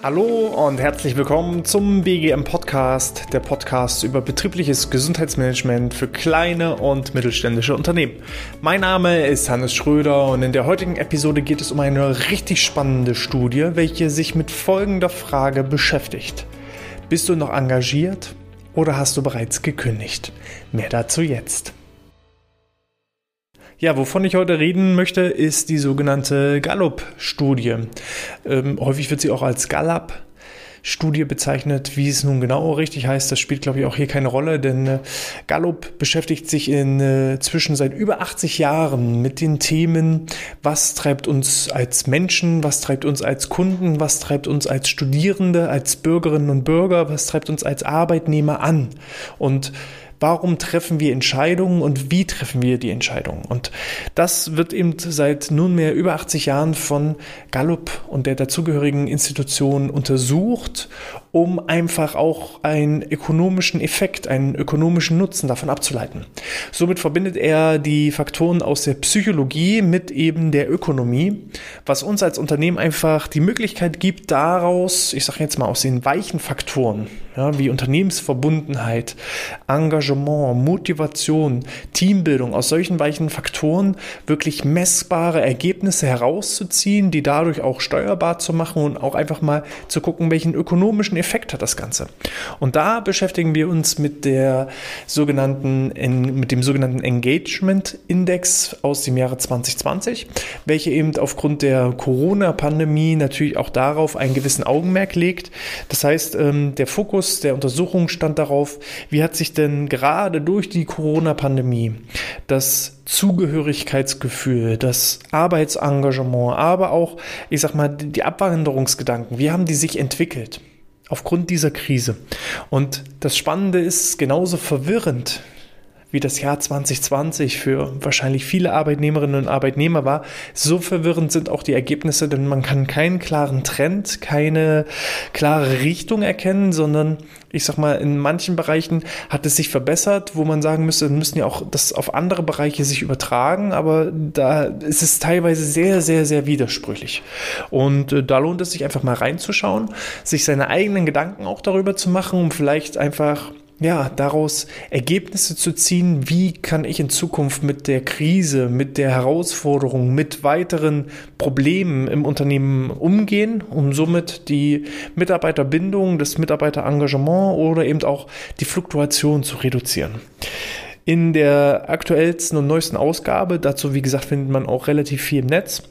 Hallo und herzlich willkommen zum BGM Podcast, der Podcast über betriebliches Gesundheitsmanagement für kleine und mittelständische Unternehmen. Mein Name ist Hannes Schröder und in der heutigen Episode geht es um eine richtig spannende Studie, welche sich mit folgender Frage beschäftigt. Bist du noch engagiert oder hast du bereits gekündigt? Mehr dazu jetzt. Ja, wovon ich heute reden möchte, ist die sogenannte Gallup-Studie. Ähm, häufig wird sie auch als Gallup Studie bezeichnet. Wie es nun genau richtig heißt, das spielt, glaube ich, auch hier keine Rolle, denn äh, Gallup beschäftigt sich inzwischen äh, seit über 80 Jahren mit den Themen, was treibt uns als Menschen, was treibt uns als Kunden, was treibt uns als Studierende, als Bürgerinnen und Bürger, was treibt uns als Arbeitnehmer an. Und Warum treffen wir Entscheidungen und wie treffen wir die Entscheidungen? Und das wird eben seit nunmehr über 80 Jahren von Gallup und der dazugehörigen Institution untersucht um einfach auch einen ökonomischen Effekt, einen ökonomischen Nutzen davon abzuleiten. Somit verbindet er die Faktoren aus der Psychologie mit eben der Ökonomie, was uns als Unternehmen einfach die Möglichkeit gibt, daraus, ich sage jetzt mal aus den weichen Faktoren, ja, wie Unternehmensverbundenheit, Engagement, Motivation, Teambildung, aus solchen weichen Faktoren wirklich messbare Ergebnisse herauszuziehen, die dadurch auch steuerbar zu machen und auch einfach mal zu gucken, welchen ökonomischen Effekt hat das Ganze? Und da beschäftigen wir uns mit der sogenannten, mit dem sogenannten Engagement Index aus dem Jahre 2020, welche eben aufgrund der Corona-Pandemie natürlich auch darauf einen gewissen Augenmerk legt. Das heißt, ähm, der Fokus der Untersuchung stand darauf, wie hat sich denn gerade durch die Corona-Pandemie das Zugehörigkeitsgefühl, das Arbeitsengagement, aber auch, ich sag mal, die Abwanderungsgedanken, wie haben die sich entwickelt? Aufgrund dieser Krise. Und das Spannende ist genauso verwirrend wie das Jahr 2020 für wahrscheinlich viele Arbeitnehmerinnen und Arbeitnehmer war, so verwirrend sind auch die Ergebnisse, denn man kann keinen klaren Trend, keine klare Richtung erkennen, sondern ich sag mal, in manchen Bereichen hat es sich verbessert, wo man sagen müsste, müssen ja auch das auf andere Bereiche sich übertragen, aber da ist es teilweise sehr, sehr, sehr widersprüchlich. Und äh, da lohnt es sich einfach mal reinzuschauen, sich seine eigenen Gedanken auch darüber zu machen, um vielleicht einfach ja, daraus Ergebnisse zu ziehen, wie kann ich in Zukunft mit der Krise, mit der Herausforderung, mit weiteren Problemen im Unternehmen umgehen, um somit die Mitarbeiterbindung, das Mitarbeiterengagement oder eben auch die Fluktuation zu reduzieren. In der aktuellsten und neuesten Ausgabe, dazu wie gesagt findet man auch relativ viel im Netz,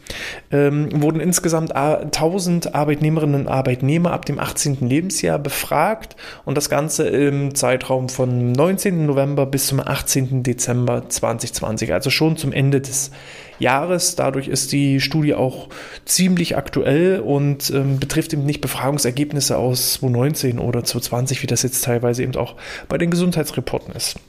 ähm, wurden insgesamt 1000 Arbeitnehmerinnen und Arbeitnehmer ab dem 18. Lebensjahr befragt und das Ganze im Zeitraum von 19. November bis zum 18. Dezember 2020, also schon zum Ende des Jahres. Dadurch ist die Studie auch ziemlich aktuell und ähm, betrifft eben nicht Befragungsergebnisse aus 2019 oder 2020, wie das jetzt teilweise eben auch bei den Gesundheitsreporten ist.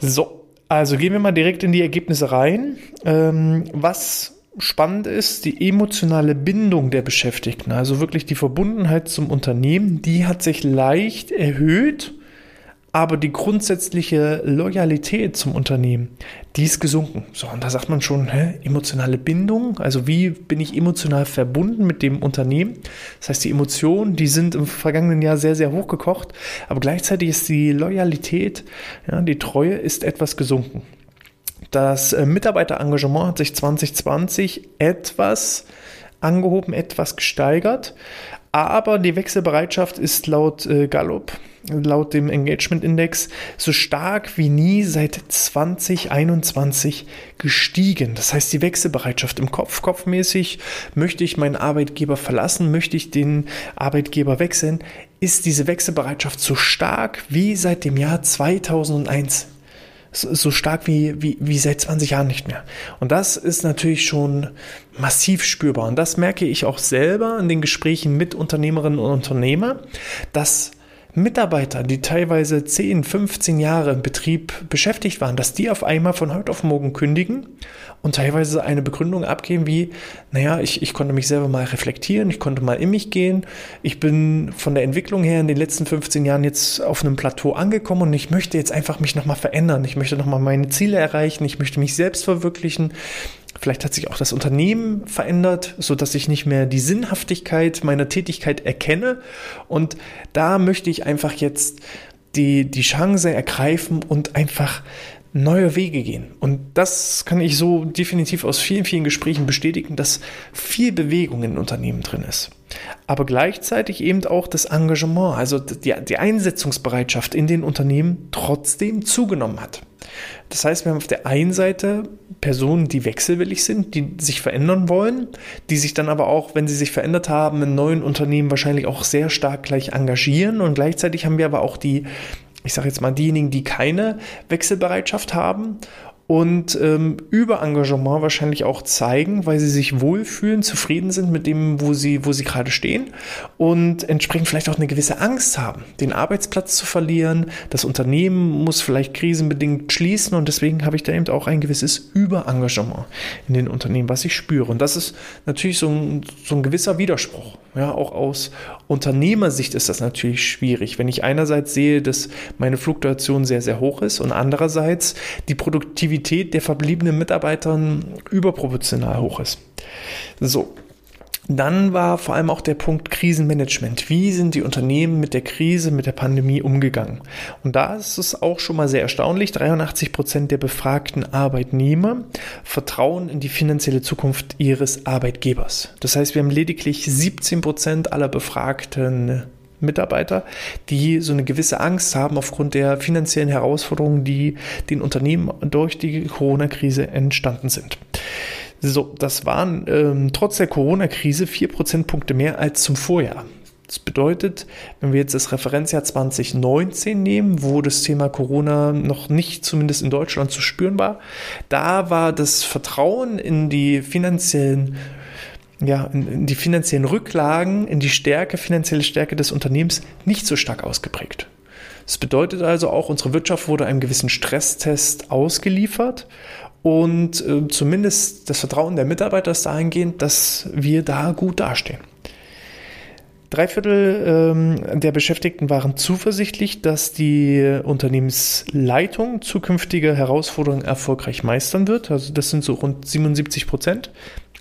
So, also gehen wir mal direkt in die Ergebnisse rein. Ähm, was spannend ist, die emotionale Bindung der Beschäftigten, also wirklich die Verbundenheit zum Unternehmen, die hat sich leicht erhöht aber die grundsätzliche Loyalität zum Unternehmen, die ist gesunken. So, und da sagt man schon, hä, emotionale Bindung, also wie bin ich emotional verbunden mit dem Unternehmen? Das heißt, die Emotionen, die sind im vergangenen Jahr sehr, sehr hochgekocht, aber gleichzeitig ist die Loyalität, ja, die Treue ist etwas gesunken. Das äh, Mitarbeiterengagement hat sich 2020 etwas angehoben, etwas gesteigert, aber die Wechselbereitschaft ist laut äh, Gallup laut dem Engagement Index so stark wie nie seit 2021 gestiegen. Das heißt, die Wechselbereitschaft im Kopf, kopfmäßig, möchte ich meinen Arbeitgeber verlassen, möchte ich den Arbeitgeber wechseln, ist diese Wechselbereitschaft so stark wie seit dem Jahr 2001 so stark wie, wie, wie seit 20 Jahren nicht mehr. Und das ist natürlich schon massiv spürbar. Und das merke ich auch selber in den Gesprächen mit Unternehmerinnen und Unternehmern, dass Mitarbeiter, die teilweise 10, 15 Jahre im Betrieb beschäftigt waren, dass die auf einmal von heute auf morgen kündigen und teilweise eine Begründung abgeben wie, naja, ich, ich konnte mich selber mal reflektieren, ich konnte mal in mich gehen, ich bin von der Entwicklung her in den letzten 15 Jahren jetzt auf einem Plateau angekommen und ich möchte jetzt einfach mich nochmal verändern, ich möchte nochmal meine Ziele erreichen, ich möchte mich selbst verwirklichen, Vielleicht hat sich auch das Unternehmen verändert, so dass ich nicht mehr die Sinnhaftigkeit meiner Tätigkeit erkenne. Und da möchte ich einfach jetzt die, die Chance ergreifen und einfach neue Wege gehen. Und das kann ich so definitiv aus vielen, vielen Gesprächen bestätigen, dass viel Bewegung in Unternehmen drin ist. Aber gleichzeitig eben auch das Engagement, also die, die Einsetzungsbereitschaft in den Unternehmen trotzdem zugenommen hat. Das heißt, wir haben auf der einen Seite Personen, die wechselwillig sind, die sich verändern wollen, die sich dann aber auch, wenn sie sich verändert haben, in neuen Unternehmen wahrscheinlich auch sehr stark gleich engagieren. Und gleichzeitig haben wir aber auch die, ich sage jetzt mal, diejenigen, die keine Wechselbereitschaft haben und ähm, über Engagement wahrscheinlich auch zeigen, weil sie sich wohlfühlen, zufrieden sind mit dem, wo sie, wo sie gerade stehen und entsprechend vielleicht auch eine gewisse Angst haben, den Arbeitsplatz zu verlieren. Das Unternehmen muss vielleicht krisenbedingt schließen und deswegen habe ich da eben auch ein gewisses Überengagement in den Unternehmen, was ich spüre. Und das ist natürlich so ein, so ein gewisser Widerspruch. Ja, auch aus Unternehmersicht ist das natürlich schwierig, wenn ich einerseits sehe, dass meine Fluktuation sehr, sehr hoch ist und andererseits die Produktivität der verbliebenen Mitarbeiter überproportional hoch ist. So, dann war vor allem auch der Punkt Krisenmanagement. Wie sind die Unternehmen mit der Krise, mit der Pandemie umgegangen? Und da ist es auch schon mal sehr erstaunlich. 83 Prozent der befragten Arbeitnehmer vertrauen in die finanzielle Zukunft ihres Arbeitgebers. Das heißt, wir haben lediglich 17 Prozent aller befragten Mitarbeiter, die so eine gewisse Angst haben aufgrund der finanziellen Herausforderungen, die den Unternehmen durch die Corona-Krise entstanden sind. So, das waren ähm, trotz der Corona-Krise vier Prozentpunkte mehr als zum Vorjahr. Das bedeutet, wenn wir jetzt das Referenzjahr 2019 nehmen, wo das Thema Corona noch nicht zumindest in Deutschland zu spüren war, da war das Vertrauen in die finanziellen ja, in, die finanziellen Rücklagen, in die Stärke, finanzielle Stärke des Unternehmens nicht so stark ausgeprägt. Das bedeutet also auch, unsere Wirtschaft wurde einem gewissen Stresstest ausgeliefert und äh, zumindest das Vertrauen der Mitarbeiter ist dahingehend, dass wir da gut dastehen. Drei Viertel ähm, der Beschäftigten waren zuversichtlich, dass die Unternehmensleitung zukünftige Herausforderungen erfolgreich meistern wird. Also das sind so rund 77 Prozent.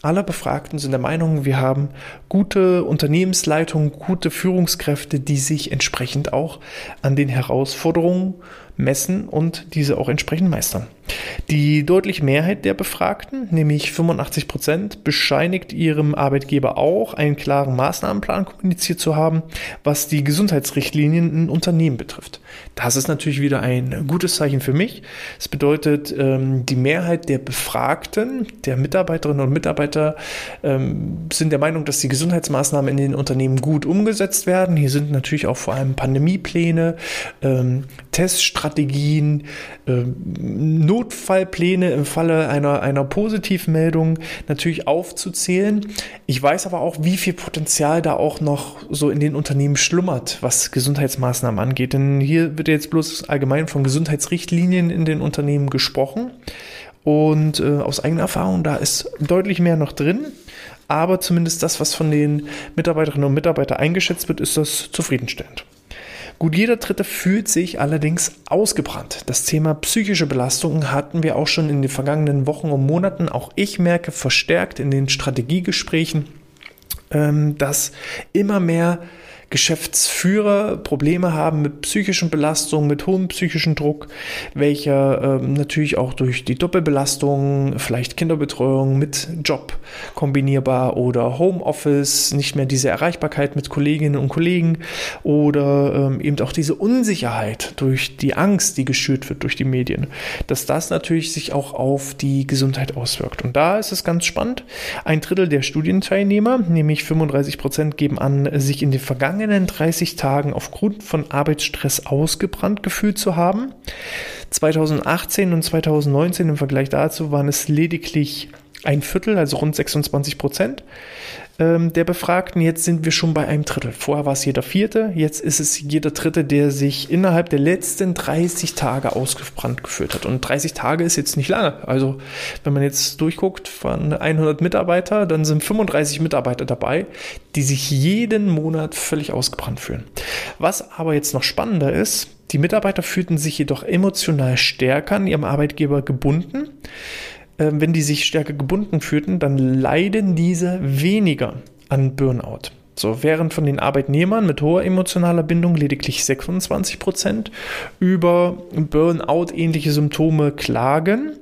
Alle Befragten sind der Meinung, wir haben gute Unternehmensleitung, gute Führungskräfte, die sich entsprechend auch an den Herausforderungen messen und diese auch entsprechend meistern. Die deutliche Mehrheit der Befragten, nämlich 85 Prozent, bescheinigt ihrem Arbeitgeber auch, einen klaren Maßnahmenplan kommuniziert zu haben, was die Gesundheitsrichtlinien in Unternehmen betrifft. Das ist natürlich wieder ein gutes Zeichen für mich. Es bedeutet, ähm, die Mehrheit der Befragten, der Mitarbeiterinnen und Mitarbeiter, ähm, sind der Meinung, dass die Gesundheitsmaßnahmen in den Unternehmen gut umgesetzt werden. Hier sind natürlich auch vor allem Pandemiepläne, ähm, Teststrategien, Notfallpläne im Falle einer, einer Positivmeldung natürlich aufzuzählen. Ich weiß aber auch, wie viel Potenzial da auch noch so in den Unternehmen schlummert, was Gesundheitsmaßnahmen angeht. Denn hier wird jetzt bloß allgemein von Gesundheitsrichtlinien in den Unternehmen gesprochen. Und äh, aus eigener Erfahrung, da ist deutlich mehr noch drin. Aber zumindest das, was von den Mitarbeiterinnen und Mitarbeitern eingeschätzt wird, ist das zufriedenstellend. Gut, jeder Dritte fühlt sich allerdings ausgebrannt. Das Thema psychische Belastungen hatten wir auch schon in den vergangenen Wochen und Monaten. Auch ich merke verstärkt in den Strategiegesprächen, ähm, dass immer mehr Geschäftsführer Probleme haben mit psychischen Belastungen, mit hohem psychischen Druck, welcher ähm, natürlich auch durch die Doppelbelastung, vielleicht Kinderbetreuung mit Job kombinierbar oder Homeoffice, nicht mehr diese Erreichbarkeit mit Kolleginnen und Kollegen oder ähm, eben auch diese Unsicherheit durch die Angst, die geschürt wird durch die Medien, dass das natürlich sich auch auf die Gesundheit auswirkt. Und da ist es ganz spannend. Ein Drittel der Studienteilnehmer, nämlich 35 Prozent, geben an, sich in den vergangenen vergangenen 30 Tagen aufgrund von Arbeitsstress ausgebrannt gefühlt zu haben. 2018 und 2019 im Vergleich dazu waren es lediglich ein Viertel, also rund 26 Prozent ähm, der Befragten. Jetzt sind wir schon bei einem Drittel. Vorher war es jeder Vierte, jetzt ist es jeder Dritte, der sich innerhalb der letzten 30 Tage ausgebrannt gefühlt hat. Und 30 Tage ist jetzt nicht lange. Also wenn man jetzt durchguckt von 100 Mitarbeiter, dann sind 35 Mitarbeiter dabei, die sich jeden Monat völlig ausgebrannt fühlen. Was aber jetzt noch spannender ist, die Mitarbeiter fühlten sich jedoch emotional stärker an ihrem Arbeitgeber gebunden ähm, wenn die sich stärker gebunden fühlten, dann leiden diese weniger an Burnout. So, während von den Arbeitnehmern mit hoher emotionaler Bindung lediglich 26 Prozent über Burnout-ähnliche Symptome klagen,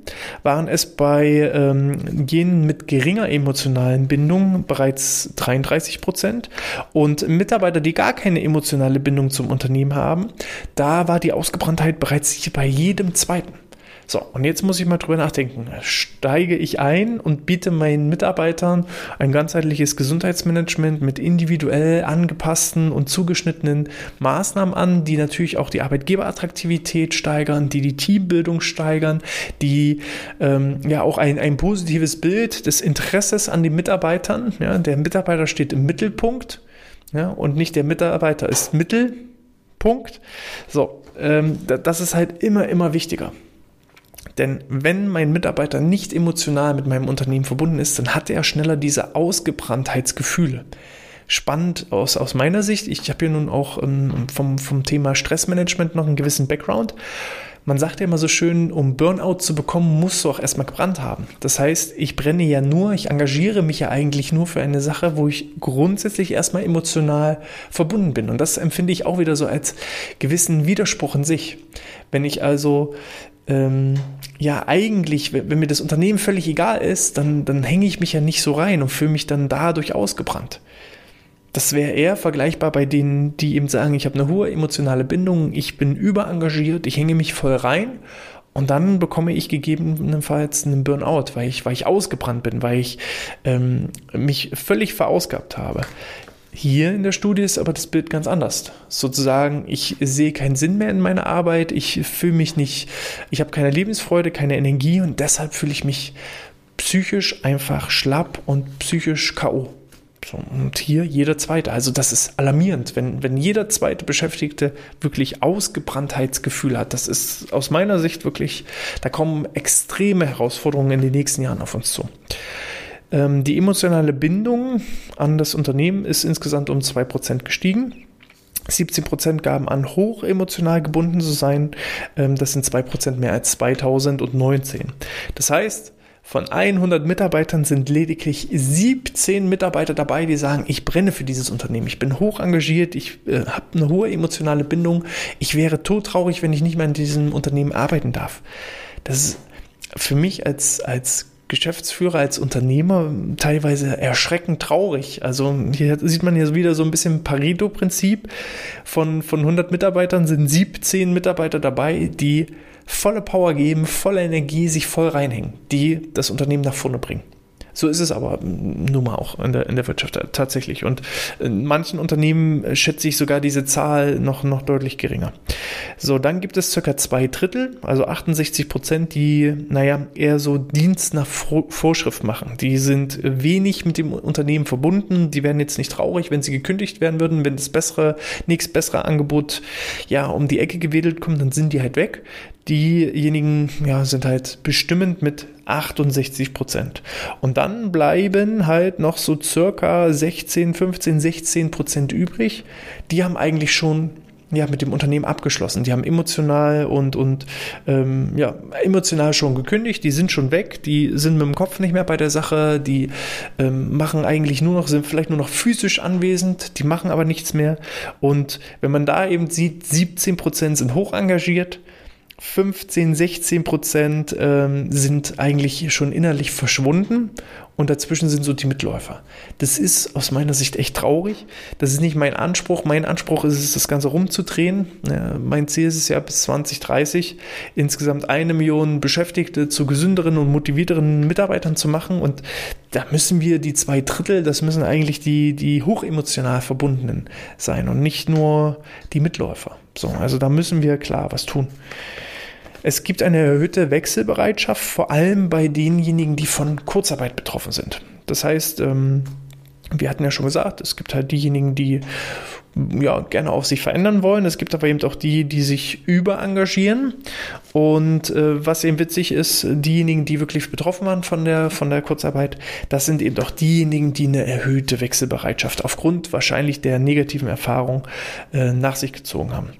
waren es bei ähm, jenen mit geringer emotionalen Bindung bereits 33 Prozent. Und Mitarbeiter, die gar keine emotionale Bindung zum Unternehmen haben, da war die Ausgebranntheit bereits bei jedem zweiten. So, und jetzt muss ich mal drüber nachdenken. Steige ich ein und biete meinen Mitarbeitern ein ganzheitliches Gesundheitsmanagement mit individuell angepassten und zugeschnittenen Maßnahmen an, die natürlich auch die Arbeitgeberattraktivität steigern, die die Teambildung steigern, die ähm, ja auch ein, ein positives Bild des Interesses an den Mitarbeitern. Ja, der Mitarbeiter steht im Mittelpunkt ja, und nicht der Mitarbeiter ist Mittelpunkt. So, ähm, das ist halt immer, immer wichtiger. Denn wenn mein Mitarbeiter nicht emotional mit meinem Unternehmen verbunden ist, dann hat er schneller diese Ausgebranntheitsgefühle. Spannend aus, aus meiner Sicht, ich habe ja nun auch ähm, vom, vom Thema Stressmanagement noch einen gewissen Background. Man sagt ja immer so schön, um Burnout zu bekommen, musst du auch erstmal gebrannt haben. Das heißt, ich brenne ja nur, ich engagiere mich ja eigentlich nur für eine Sache, wo ich grundsätzlich erstmal emotional verbunden bin. Und das empfinde ich auch wieder so als gewissen Widerspruch in sich. Wenn ich also ähm, ja eigentlich, wenn mir das Unternehmen völlig egal ist, dann, dann hänge ich mich ja nicht so rein und fühle mich dann dadurch ausgebrannt. Das wäre eher vergleichbar bei denen, die eben sagen, ich habe eine hohe emotionale Bindung, ich bin überengagiert, ich hänge mich voll rein und dann bekomme ich gegebenenfalls einen Burnout, weil ich, weil ich ausgebrannt bin, weil ich ähm, mich völlig verausgabt habe. Hier in der Studie ist aber das Bild ganz anders. Sozusagen, ich sehe keinen Sinn mehr in meiner Arbeit, ich fühle mich nicht, ich habe keine Lebensfreude, keine Energie und deshalb fühle ich mich psychisch einfach schlapp und psychisch K.O. So, und hier jeder zweite. Also das ist alarmierend, wenn, wenn jeder zweite Beschäftigte wirklich Ausgebranntheitsgefühl hat. Das ist aus meiner Sicht wirklich, da kommen extreme Herausforderungen in den nächsten Jahren auf uns zu. Ähm, die emotionale Bindung an das Unternehmen ist insgesamt um 2% gestiegen. 17% gaben an, hoch emotional gebunden zu sein. Ähm, das sind 2% mehr als 2019. Das heißt, von 100 Mitarbeitern sind lediglich 17 Mitarbeiter dabei, die sagen, ich brenne für dieses Unternehmen, ich bin hoch engagiert, ich äh, habe eine hohe emotionale Bindung, ich wäre todtraurig, wenn ich nicht mehr in diesem Unternehmen arbeiten darf. Das ist für mich als, als Geschäftsführer, als Unternehmer teilweise erschreckend traurig. Also hier sieht man ja wieder so ein bisschen Pareto-Prinzip. Von, von 100 Mitarbeitern sind 17 Mitarbeiter dabei, die volle Power geben, volle Energie, sich voll reinhängen, die das Unternehmen nach vorne bringen. So ist es aber nun mal auch in der, in der Wirtschaft tatsächlich. Und in manchen Unternehmen schätze ich sogar diese Zahl noch, noch deutlich geringer. So, dann gibt es circa zwei Drittel, also 68 Prozent, die, naja, eher so Dienst nach Vorschrift machen. Die sind wenig mit dem Unternehmen verbunden. Die werden jetzt nicht traurig, wenn sie gekündigt werden würden. Wenn das bessere, nächst bessere Angebot, ja, um die Ecke gewedelt kommt, dann sind die halt weg. Diejenigen, ja, sind halt bestimmend mit 68 Prozent. Und dann bleiben halt noch so circa 16, 15, 16 Prozent übrig. Die haben eigentlich schon ja, mit dem Unternehmen abgeschlossen. Die haben emotional und, und ähm, ja, emotional schon gekündigt, die sind schon weg, die sind mit dem Kopf nicht mehr bei der Sache, die ähm, machen eigentlich nur noch, sind vielleicht nur noch physisch anwesend, die machen aber nichts mehr. Und wenn man da eben sieht, 17 Prozent sind hoch engagiert, 15, 16 Prozent ähm, sind eigentlich schon innerlich verschwunden und dazwischen sind so die Mitläufer. Das ist aus meiner Sicht echt traurig. Das ist nicht mein Anspruch. Mein Anspruch ist es, das Ganze rumzudrehen. Mein Ziel ist es ja bis 2030 insgesamt eine Million Beschäftigte zu gesünderen und motivierteren Mitarbeitern zu machen und da müssen wir die zwei Drittel, das müssen eigentlich die, die hochemotional verbundenen sein und nicht nur die Mitläufer. So, also da müssen wir klar was tun. Es gibt eine erhöhte Wechselbereitschaft, vor allem bei denjenigen, die von Kurzarbeit betroffen sind. Das heißt, ähm, wir hatten ja schon gesagt, es gibt halt diejenigen, die ja, gerne auch sich verändern wollen. Es gibt aber eben auch die, die sich überengagieren. Und äh, was eben witzig ist, diejenigen, die wirklich betroffen waren von der, von der Kurzarbeit, das sind eben auch diejenigen, die eine erhöhte Wechselbereitschaft aufgrund wahrscheinlich der negativen Erfahrung äh, nach sich gezogen haben.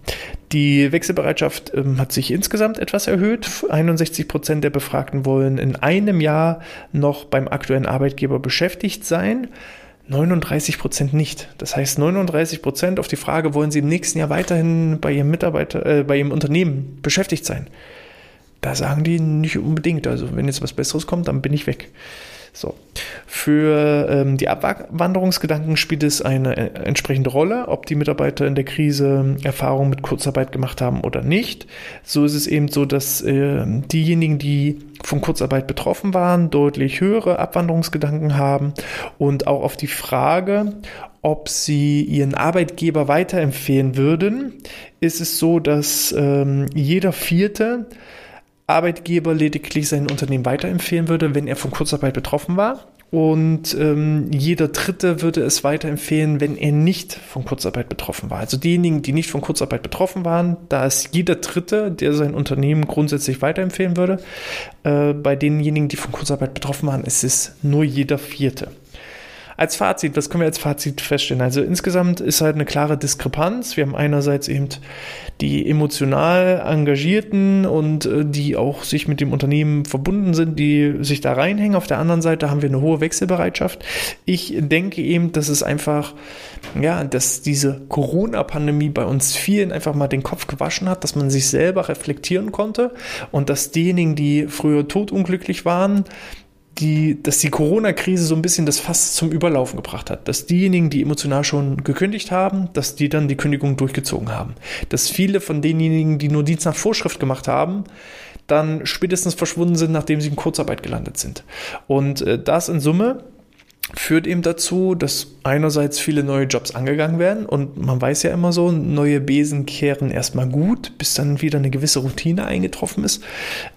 Die Wechselbereitschaft ähm, hat sich insgesamt etwas erhöht. 61 Prozent der Befragten wollen in einem Jahr noch beim aktuellen Arbeitgeber beschäftigt sein. 39 Prozent nicht. Das heißt, 39 Prozent auf die Frage, wollen Sie im nächsten Jahr weiterhin bei Ihrem Mitarbeiter, äh, bei Ihrem Unternehmen beschäftigt sein? Da sagen die nicht unbedingt. Also, wenn jetzt was Besseres kommt, dann bin ich weg. So. Für ähm, die Abwanderungsgedanken spielt es eine äh, entsprechende Rolle, ob die Mitarbeiter in der Krise Erfahrungen mit Kurzarbeit gemacht haben oder nicht. So ist es eben so, dass äh, diejenigen, die von Kurzarbeit betroffen waren, deutlich höhere Abwanderungsgedanken haben und auch auf die Frage, ob sie ihren Arbeitgeber weiterempfehlen würden, ist es so, dass ähm, jeder Vierte Arbeitgeber lediglich sein Unternehmen weiterempfehlen würde, wenn er von Kurzarbeit betroffen war. Und ähm, jeder Dritte würde es weiterempfehlen, wenn er nicht von Kurzarbeit betroffen war. Also diejenigen, die nicht von Kurzarbeit betroffen waren, da ist jeder Dritte, der sein Unternehmen grundsätzlich weiterempfehlen würde. Äh, bei denjenigen, die von Kurzarbeit betroffen waren, ist es nur jeder Vierte. Als Fazit, was können wir als Fazit feststellen? Also insgesamt ist halt eine klare Diskrepanz. Wir haben einerseits eben die emotional Engagierten und äh, die auch sich mit dem Unternehmen verbunden sind, die sich da reinhängen. Auf der anderen Seite haben wir eine hohe Wechselbereitschaft. Ich denke eben, dass es einfach, ja, dass diese Corona-Pandemie bei uns vielen einfach mal den Kopf gewaschen hat, dass man sich selber reflektieren konnte und dass diejenigen, die früher totunglücklich waren, die, dass die Corona-Krise so ein bisschen das Fass zum Überlaufen gebracht hat. Dass diejenigen, die emotional schon gekündigt haben, dass die dann die Kündigung durchgezogen haben. Dass viele von denjenigen, die nur Dienst nach Vorschrift gemacht haben, dann spätestens verschwunden sind, nachdem sie in Kurzarbeit gelandet sind. Und äh, das in Summe führt eben dazu, dass einerseits viele neue Jobs angegangen werden und man weiß ja immer so, neue Besen kehren erstmal gut, bis dann wieder eine gewisse Routine eingetroffen ist.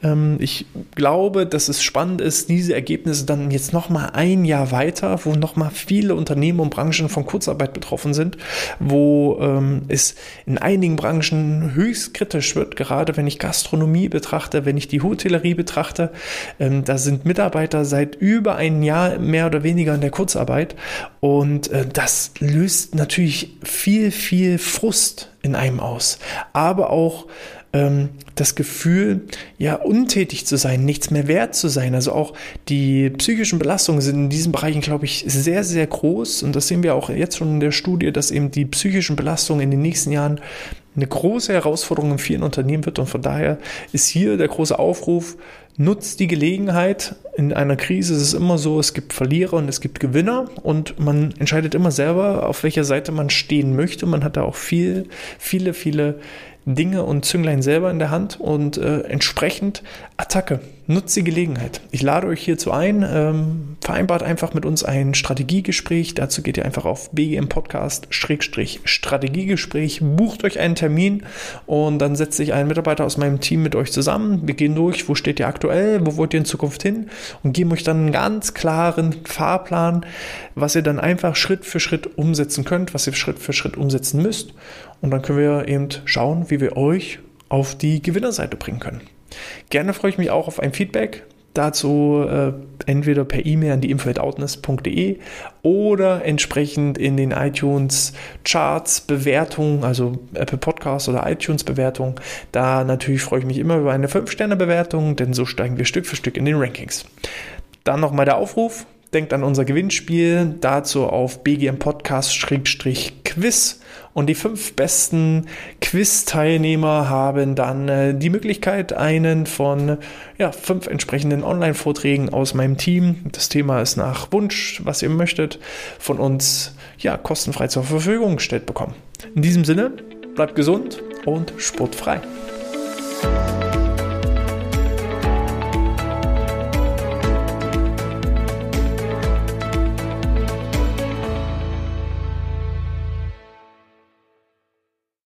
Ähm, ich glaube, dass es spannend ist, diese Ergebnisse dann jetzt nochmal ein Jahr weiter, wo nochmal viele Unternehmen und Branchen von Kurzarbeit betroffen sind, wo ähm, es in einigen Branchen höchst kritisch wird, gerade wenn ich Gastronomie betrachte, wenn ich die Hotellerie betrachte, ähm, da sind Mitarbeiter seit über ein Jahr mehr oder weniger in der Kurzarbeit und äh, das löst natürlich viel, viel Frust in einem aus, aber auch ähm, das Gefühl, ja, untätig zu sein, nichts mehr wert zu sein. Also auch die psychischen Belastungen sind in diesen Bereichen, glaube ich, sehr, sehr groß. Und das sehen wir auch jetzt schon in der Studie, dass eben die psychischen Belastungen in den nächsten Jahren eine große Herausforderung in vielen Unternehmen wird. Und von daher ist hier der große Aufruf, nutzt die Gelegenheit. In einer Krise ist es immer so, es gibt Verlierer und es gibt Gewinner und man entscheidet immer selber, auf welcher Seite man stehen möchte. Man hat da auch viel, viele, viele Dinge und Zünglein selber in der Hand und äh, entsprechend Attacke. Nutzt die Gelegenheit. Ich lade euch hierzu ein, ähm, vereinbart einfach mit uns ein Strategiegespräch. Dazu geht ihr einfach auf BGM Podcast Strategiegespräch, bucht euch einen Termin und dann setzt sich ein Mitarbeiter aus meinem Team mit euch zusammen. Wir gehen durch, wo steht ihr aktuell, wo wollt ihr in Zukunft hin und geben euch dann einen ganz klaren Fahrplan, was ihr dann einfach Schritt für Schritt umsetzen könnt, was ihr Schritt für Schritt umsetzen müsst. Und dann können wir eben schauen, wie wir euch auf die Gewinnerseite bringen können. Gerne freue ich mich auch auf ein Feedback. Dazu äh, entweder per E-Mail an die info.outness.de oder entsprechend in den iTunes Charts Bewertungen, also Apple Podcasts oder iTunes Bewertungen. Da natürlich freue ich mich immer über eine 5-Sterne-Bewertung, denn so steigen wir Stück für Stück in den Rankings. Dann nochmal der Aufruf. Denkt an unser Gewinnspiel, dazu auf BGM Podcast-Quiz und die fünf besten Quiz-Teilnehmer haben dann äh, die Möglichkeit, einen von ja, fünf entsprechenden Online-Vorträgen aus meinem Team, das Thema ist nach Wunsch, was ihr möchtet, von uns ja, kostenfrei zur Verfügung gestellt bekommen. In diesem Sinne, bleibt gesund und sportfrei.